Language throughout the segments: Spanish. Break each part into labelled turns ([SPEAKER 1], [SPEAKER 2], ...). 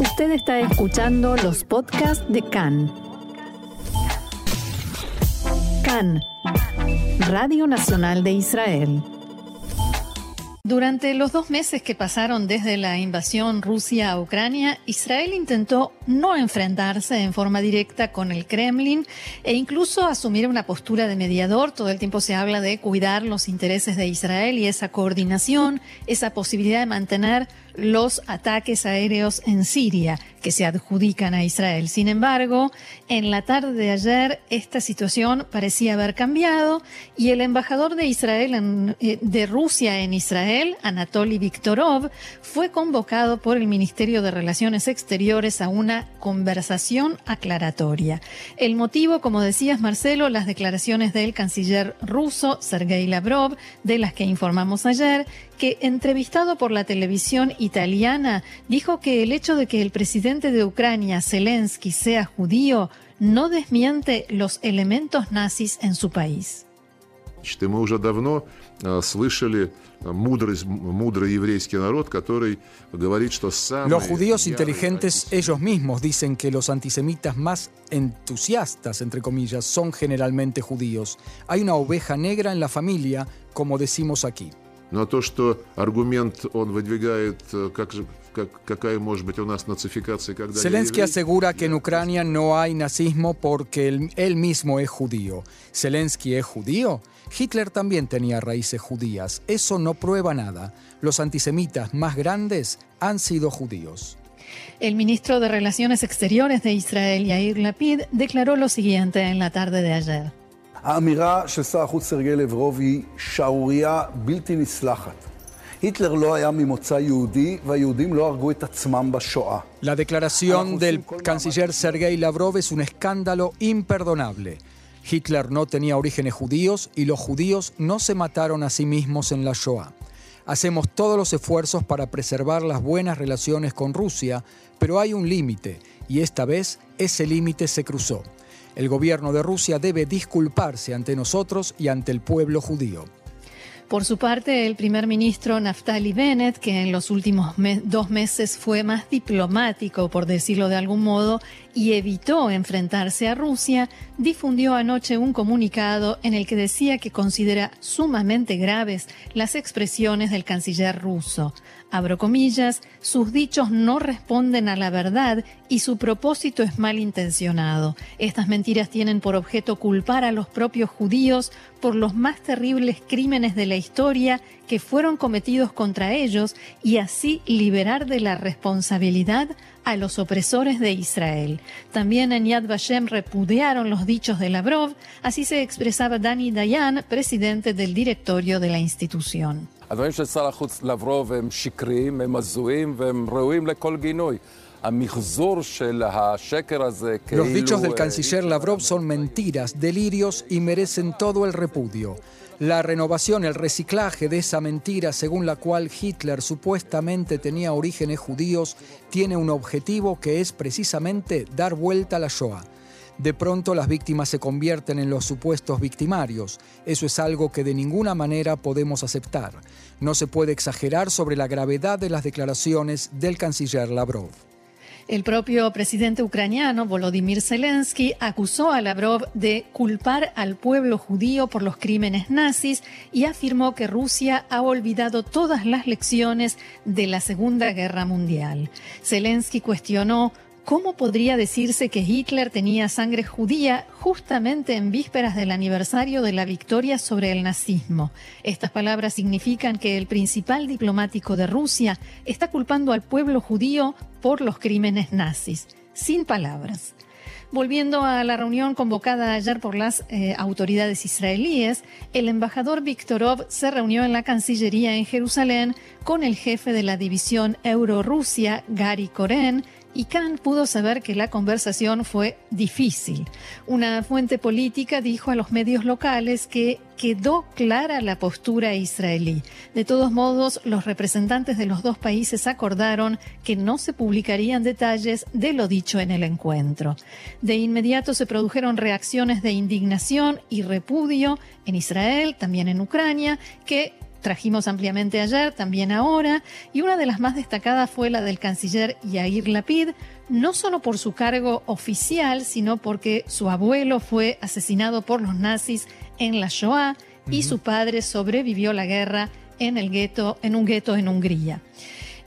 [SPEAKER 1] Usted está escuchando los podcasts de CAN. CAN, Radio Nacional de Israel.
[SPEAKER 2] Durante los dos meses que pasaron desde la invasión Rusia a Ucrania, Israel intentó no enfrentarse en forma directa con el Kremlin e incluso asumir una postura de mediador. Todo el tiempo se habla de cuidar los intereses de Israel y esa coordinación, esa posibilidad de mantener los ataques aéreos en Siria que se adjudican a Israel. Sin embargo, en la tarde de ayer esta situación parecía haber cambiado y el embajador de Israel eh, de Rusia en Israel, Anatoly Viktorov, fue convocado por el Ministerio de Relaciones Exteriores a una conversación aclaratoria. El motivo, como decías Marcelo, las declaraciones del canciller ruso Sergei Lavrov, de las que informamos ayer, que entrevistado por la televisión italiana dijo que el hecho de que el presidente de Ucrania, Zelensky, sea judío no desmiente los elementos nazis en su país.
[SPEAKER 3] Los judíos inteligentes ellos mismos dicen que los antisemitas más entusiastas, entre comillas, son generalmente judíos. Hay una oveja negra en la familia, como decimos aquí.
[SPEAKER 4] Но то, что аргумент он выдвигает, как же, какая может быть у нас нацификация, когда
[SPEAKER 3] Zelensky asegura que en Ucrania no hay nazismo porque él, él mismo es judío. ¿Zelensky es judío? Hitler también tenía raíces judías. Eso no prueba nada. Los antisemitas más grandes han sido judíos.
[SPEAKER 2] El ministro de Relaciones Exteriores de Israel, Yair Lapid, declaró lo siguiente en la tarde de ayer.
[SPEAKER 5] האמירה של שר החוץ סרגי לברוב היא שערורייה בלתי נסלחת. היטלר לא היה ממוצא יהודי והיהודים לא הרגו את עצמם בשואה.
[SPEAKER 3] La declaración del canciller Sergei Lavrov es un escándalo imperdonable. Hitler no tenía orígenes judíos y los judíos no se mataron a sí mismos en la Shoah. Hacemos todos los esfuerzos para preservar las buenas relaciones con Rusia, pero hay un límite y esta vez ese límite se cruzó. El gobierno de Rusia debe disculparse ante nosotros y ante el pueblo judío.
[SPEAKER 2] Por su parte, el primer ministro Naftali Bennett, que en los últimos dos meses fue más diplomático, por decirlo de algún modo, y evitó enfrentarse a Rusia, difundió anoche un comunicado en el que decía que considera sumamente graves las expresiones del canciller ruso. Abro comillas, sus dichos no responden a la verdad y su propósito es malintencionado. Estas mentiras tienen por objeto culpar a los propios judíos por los más terribles crímenes de la historia que fueron cometidos contra ellos y así liberar de la responsabilidad a los opresores de Israel. También en Yad Vashem repudiaron los dichos de Lavrov, así se expresaba Dani Dayan, presidente del directorio de la institución.
[SPEAKER 3] Los dichos del canciller Lavrov son mentiras, delirios y merecen todo el repudio. La renovación, el reciclaje de esa mentira según la cual Hitler supuestamente tenía orígenes judíos tiene un objetivo que es precisamente dar vuelta a la Shoah. De pronto las víctimas se convierten en los supuestos victimarios. Eso es algo que de ninguna manera podemos aceptar. No se puede exagerar sobre la gravedad de las declaraciones del canciller Lavrov.
[SPEAKER 2] El propio presidente ucraniano, Volodymyr Zelensky, acusó a Lavrov de culpar al pueblo judío por los crímenes nazis y afirmó que Rusia ha olvidado todas las lecciones de la Segunda Guerra Mundial. Zelensky cuestionó ¿Cómo podría decirse que Hitler tenía sangre judía justamente en vísperas del aniversario de la victoria sobre el nazismo? Estas palabras significan que el principal diplomático de Rusia está culpando al pueblo judío por los crímenes nazis. Sin palabras. Volviendo a la reunión convocada ayer por las eh, autoridades israelíes, el embajador Viktorov se reunió en la Cancillería en Jerusalén con el jefe de la división Euro-Rusia, Gary Koren, y Khan pudo saber que la conversación fue difícil. Una fuente política dijo a los medios locales que quedó clara la postura israelí. De todos modos, los representantes de los dos países acordaron que no se publicarían detalles de lo dicho en el encuentro. De inmediato se produjeron reacciones de indignación y repudio en Israel, también en Ucrania, que trajimos ampliamente ayer, también ahora, y una de las más destacadas fue la del canciller Yair Lapid, no solo por su cargo oficial, sino porque su abuelo fue asesinado por los nazis en la Shoah y su padre sobrevivió la guerra en el gueto, en un gueto en Hungría.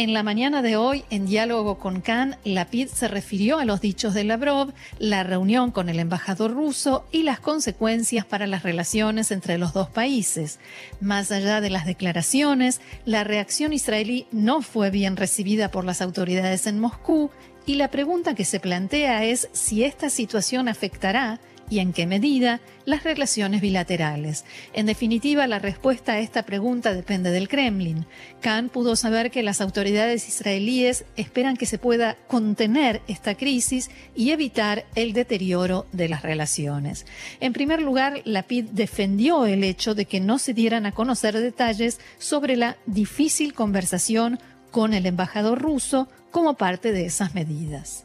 [SPEAKER 2] En la mañana de hoy, en diálogo con Khan, Lapid se refirió a los dichos de Lavrov, la reunión con el embajador ruso y las consecuencias para las relaciones entre los dos países. Más allá de las declaraciones, la reacción israelí no fue bien recibida por las autoridades en Moscú y la pregunta que se plantea es si esta situación afectará y en qué medida las relaciones bilaterales. En definitiva, la respuesta a esta pregunta depende del Kremlin. Khan pudo saber que las autoridades israelíes esperan que se pueda contener esta crisis y evitar el deterioro de las relaciones. En primer lugar, Lapid defendió el hecho de que no se dieran a conocer detalles sobre la difícil conversación con el embajador ruso como parte de esas medidas.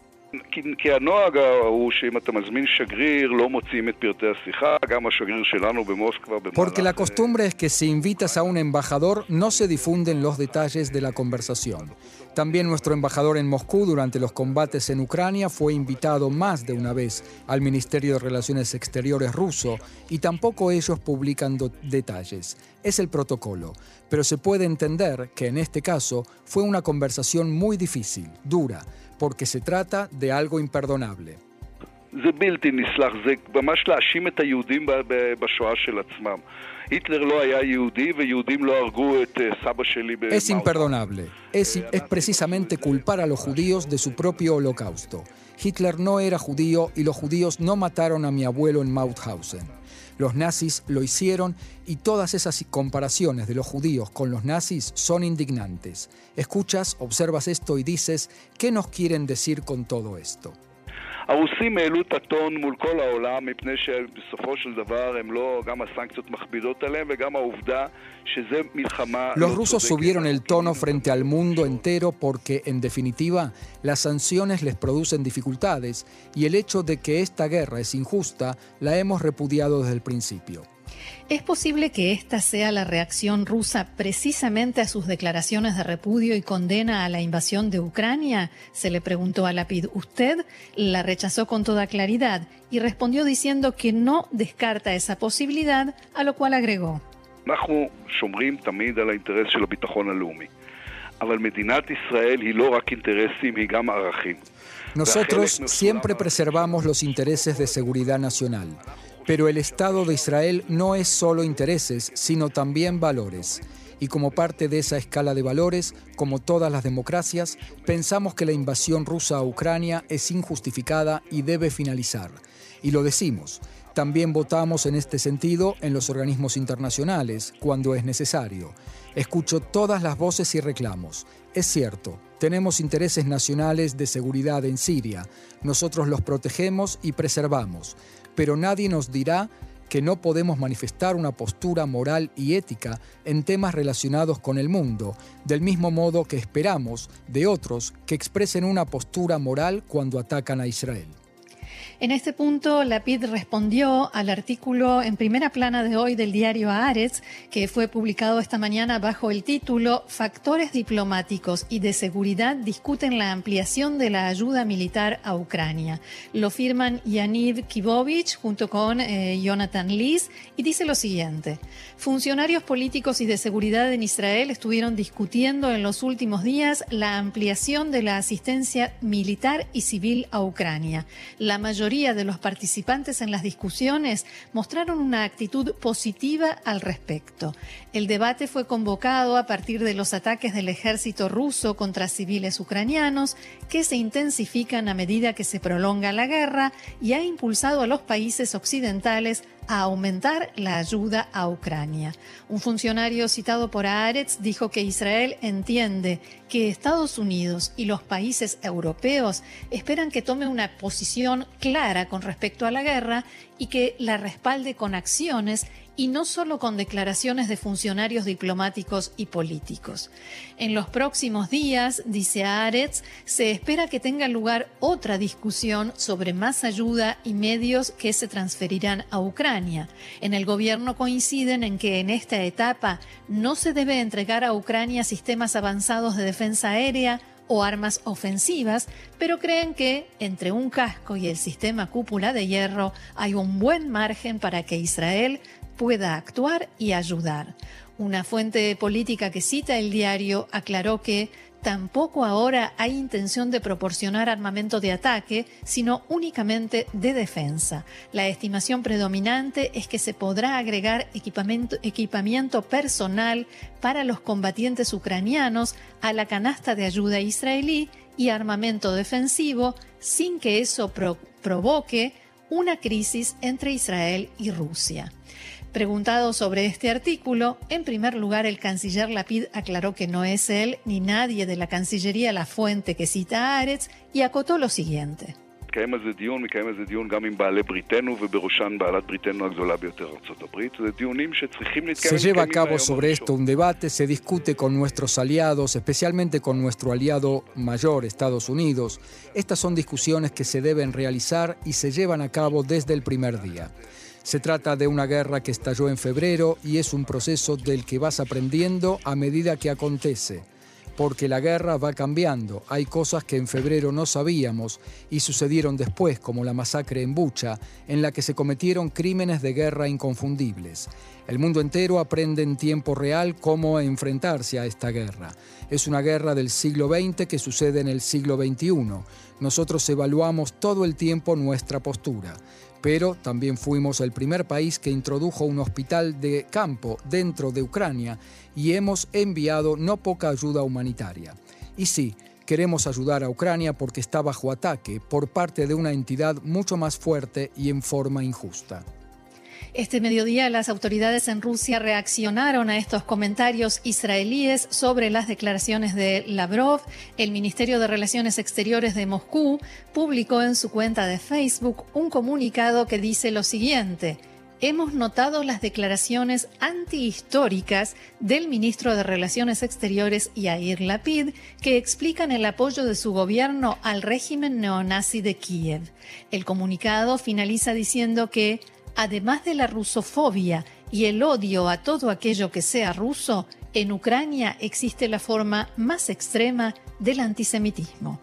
[SPEAKER 3] Porque la costumbre es que si invitas a un embajador no se difunden los detalles de la conversación. También nuestro embajador en Moscú durante los combates en Ucrania fue invitado más de una vez al Ministerio de Relaciones Exteriores ruso y tampoco ellos publican detalles. Es el protocolo, pero se puede entender que en este caso fue una conversación muy difícil, dura, porque se trata de algo imperdonable. Es imperdonable. Es, es precisamente culpar a los judíos de su propio holocausto. Hitler no era judío y los judíos no mataron a mi abuelo en Mauthausen. Los nazis lo hicieron y todas esas comparaciones de los judíos con los nazis son indignantes. Escuchas, observas esto y dices, ¿qué nos quieren decir con todo esto? Los rusos subieron el tono frente al mundo entero porque, en definitiva, las sanciones les producen dificultades y el hecho de que esta guerra es injusta la hemos repudiado desde el principio.
[SPEAKER 2] ¿Es posible que esta sea la reacción rusa precisamente a sus declaraciones de repudio y condena a la invasión de Ucrania? Se le preguntó a Lapid. Usted la rechazó con toda claridad y respondió diciendo que no descarta esa posibilidad, a lo cual agregó.
[SPEAKER 3] Nosotros siempre preservamos los intereses de seguridad nacional. Pero el Estado de Israel no es solo intereses, sino también valores. Y como parte de esa escala de valores, como todas las democracias, pensamos que la invasión rusa a Ucrania es injustificada y debe finalizar. Y lo decimos. También votamos en este sentido en los organismos internacionales, cuando es necesario. Escucho todas las voces y reclamos. Es cierto, tenemos intereses nacionales de seguridad en Siria. Nosotros los protegemos y preservamos pero nadie nos dirá que no podemos manifestar una postura moral y ética en temas relacionados con el mundo, del mismo modo que esperamos de otros que expresen una postura moral cuando atacan a Israel.
[SPEAKER 2] En este punto, Lapid respondió al artículo en primera plana de hoy del diario Haaretz, que fue publicado esta mañana bajo el título Factores diplomáticos y de seguridad discuten la ampliación de la ayuda militar a Ucrania. Lo firman Yaniv Kivovich junto con eh, Jonathan Liz y dice lo siguiente. Funcionarios políticos y de seguridad en Israel estuvieron discutiendo en los últimos días la ampliación de la asistencia militar y civil a Ucrania. La mayoría de los participantes en las discusiones mostraron una actitud positiva al respecto. El debate fue convocado a partir de los ataques del ejército ruso contra civiles ucranianos, que se intensifican a medida que se prolonga la guerra y ha impulsado a los países occidentales a aumentar la ayuda a Ucrania. Un funcionario citado por Aretz dijo que Israel entiende que Estados Unidos y los países europeos esperan que tome una posición clara con respecto a la guerra y que la respalde con acciones y no solo con declaraciones de funcionarios diplomáticos y políticos. En los próximos días, dice Aretz, se espera que tenga lugar otra discusión sobre más ayuda y medios que se transferirán a Ucrania. En el gobierno coinciden en que en esta etapa no se debe entregar a Ucrania sistemas avanzados de defensa aérea, o armas ofensivas, pero creen que entre un casco y el sistema cúpula de hierro hay un buen margen para que Israel pueda actuar y ayudar. Una fuente política que cita el diario aclaró que tampoco ahora hay intención de proporcionar armamento de ataque, sino únicamente de defensa. La estimación predominante es que se podrá agregar equipamiento, personal para los combatientes ucranianos a la canasta de ayuda israelí y armamento defensivo sin que eso provoque una crisis entre Israel y Rusia. Preguntado sobre este artículo, en primer lugar el canciller Lapid aclaró que no es él ni nadie de la Cancillería la fuente que cita a Aretz y acotó lo siguiente.
[SPEAKER 3] Se lleva a cabo sobre esto un debate, se discute con nuestros aliados, especialmente con nuestro aliado mayor, Estados Unidos. Estas son discusiones que se deben realizar y se llevan a cabo desde el primer día. Se trata de una guerra que estalló en febrero y es un proceso del que vas aprendiendo a medida que acontece, porque la guerra va cambiando. Hay cosas que en febrero no sabíamos y sucedieron después, como la masacre en Bucha, en la que se cometieron crímenes de guerra inconfundibles. El mundo entero aprende en tiempo real cómo enfrentarse a esta guerra. Es una guerra del siglo XX que sucede en el siglo XXI. Nosotros evaluamos todo el tiempo nuestra postura pero también fuimos el primer país que introdujo un hospital de campo dentro de Ucrania y hemos enviado no poca ayuda humanitaria. Y sí, queremos ayudar a Ucrania porque está bajo ataque por parte de una entidad mucho más fuerte y en forma injusta.
[SPEAKER 2] Este mediodía las autoridades en Rusia reaccionaron a estos comentarios israelíes sobre las declaraciones de Lavrov. El Ministerio de Relaciones Exteriores de Moscú publicó en su cuenta de Facebook un comunicado que dice lo siguiente. Hemos notado las declaraciones antihistóricas del ministro de Relaciones Exteriores Yair Lapid que explican el apoyo de su gobierno al régimen neonazi de Kiev. El comunicado finaliza diciendo que además de la rusofobia y el odio a todo aquello que sea ruso, en Ucrania existe la forma más extrema del antisemitismo.